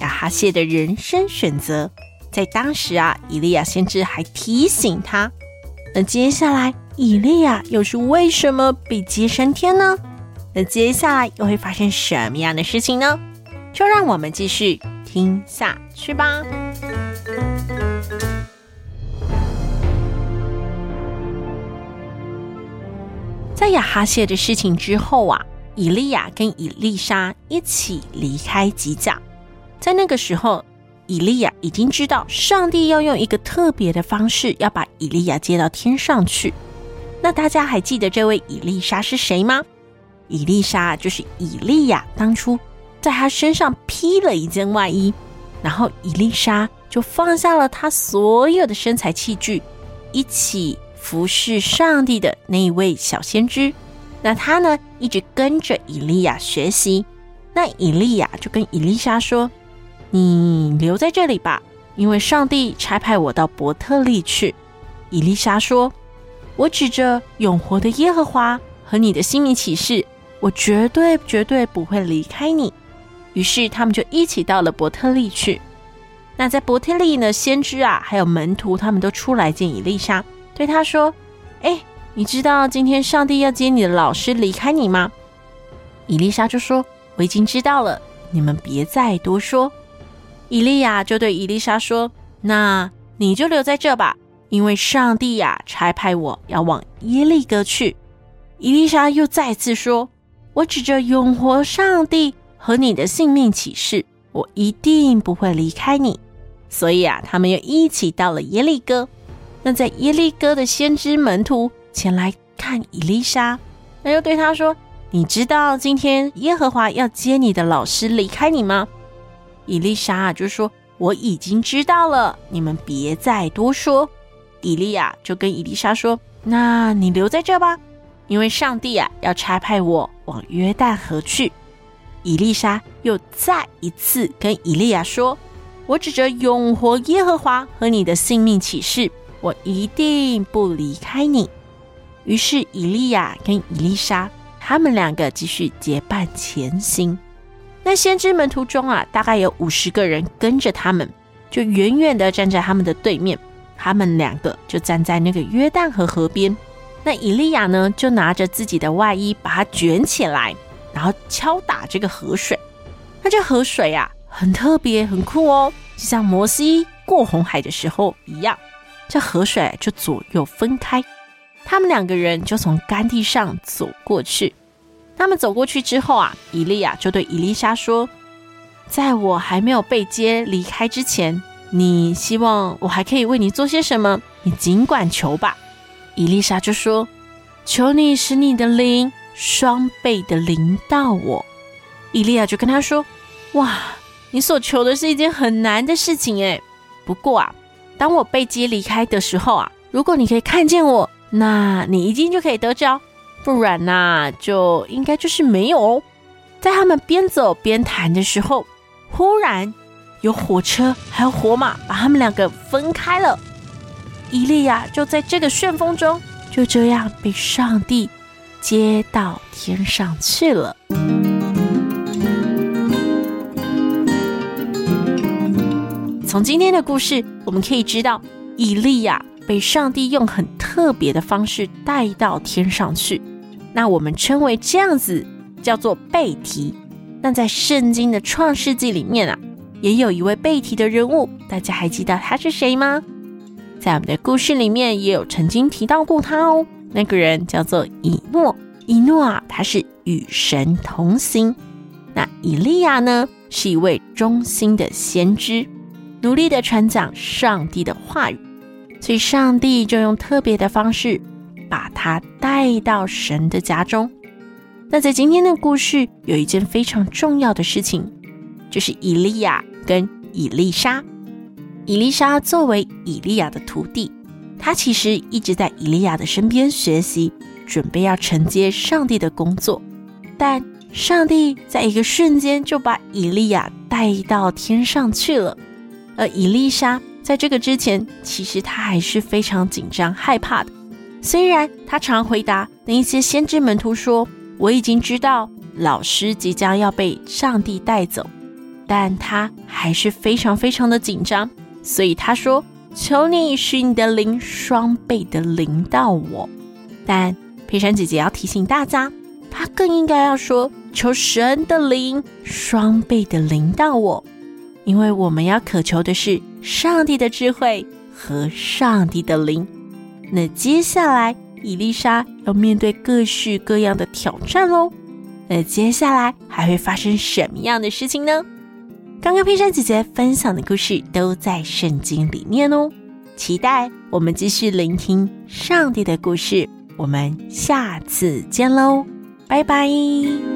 亚哈谢的人生选择，在当时啊，以利亚先知还提醒他。那接下来，以利亚又是为什么被接升天呢？那接下来又会发生什么样的事情呢？就让我们继续听下去吧。在亚哈谢的事情之后啊，以利亚跟以利沙一起离开吉甲。在那个时候，以利亚已经知道上帝要用一个特别的方式要把以利亚接到天上去。那大家还记得这位以利沙是谁吗？以利沙就是以利亚当初在他身上披了一件外衣，然后以利沙就放下了他所有的生财器具，一起服侍上帝的那一位小先知。那他呢，一直跟着以利亚学习。那以利亚就跟以利沙说。你留在这里吧，因为上帝差派我到伯特利去。伊丽莎说：“我指着永活的耶和华和你的性命起誓，我绝对绝对不会离开你。”于是他们就一起到了伯特利去。那在伯特利呢，先知啊，还有门徒，他们都出来见伊丽莎，对他说：“哎，你知道今天上帝要接你的老师离开你吗？”伊丽莎就说：“我已经知道了，你们别再多说。”以利亚就对伊丽莎说：“那你就留在这吧，因为上帝呀差派我要往耶利哥去。”伊丽莎又再次说：“我指着永活上帝和你的性命起誓，我一定不会离开你。”所以啊，他们又一起到了耶利哥。那在耶利哥的先知门徒前来看伊丽莎，那又对他说：“你知道今天耶和华要接你的老师离开你吗？”以利沙就说：“我已经知道了，你们别再多说。”以利亚就跟伊丽莎说：“那你留在这吧，因为上帝啊要差派我往约旦河去。”伊丽莎又再一次跟以利亚说：“我指着永活耶和华和你的性命起誓，我一定不离开你。”于是以利亚跟伊丽莎他们两个继续结伴前行。那先知门徒中啊，大概有五十个人跟着他们，就远远的站在他们的对面。他们两个就站在那个约旦河河边。那以利亚呢，就拿着自己的外衣，把它卷起来，然后敲打这个河水。那这河水啊，很特别，很酷哦，就像摩西过红海的时候一样。这河水就左右分开，他们两个人就从干地上走过去。他们走过去之后啊，以利亚就对以利沙说：“在我还没有被接离开之前，你希望我还可以为你做些什么？你尽管求吧。”以利沙就说：“求你使你的灵双倍的临到我。”以利亚就跟他说：“哇，你所求的是一件很难的事情诶。不过啊，当我被接离开的时候啊，如果你可以看见我，那你一定就可以得着。”不然呐、就应该就是没有哦。在他们边走边谈的时候，忽然有火车还有火马把他们两个分开了。伊利亚就在这个旋风中，就这样被上帝接到天上去了。从今天的故事，我们可以知道，以利亚被上帝用很特别的方式带到天上去。那我们称为这样子，叫做背提。那在圣经的创世纪里面啊，也有一位背提的人物，大家还记得他是谁吗？在我们的故事里面也有曾经提到过他哦。那个人叫做以诺，以诺啊，他是与神同行。那以利亚呢，是一位忠心的先知，努力的传讲上帝的话语，所以上帝就用特别的方式。把他带到神的家中。那在今天的故事，有一件非常重要的事情，就是以利亚跟以利沙。以利沙作为以利亚的徒弟，他其实一直在以利亚的身边学习，准备要承接上帝的工作。但上帝在一个瞬间就把以利亚带到天上去了，而以利沙在这个之前，其实他还是非常紧张害怕的。虽然他常回答那些先知门徒说：“我已经知道老师即将要被上帝带走。”但他还是非常非常的紧张。所以他说：“求你使你的灵双倍的临到我。”但佩珊姐姐要提醒大家，她更应该要说：“求神的灵双倍的临到我。”因为我们要渴求的是上帝的智慧和上帝的灵。那接下来，伊丽莎要面对各式各样的挑战喽。那接下来还会发生什么样的事情呢？刚刚佩珊姐姐分享的故事都在圣经里面哦，期待我们继续聆听上帝的故事。我们下次见喽，拜拜。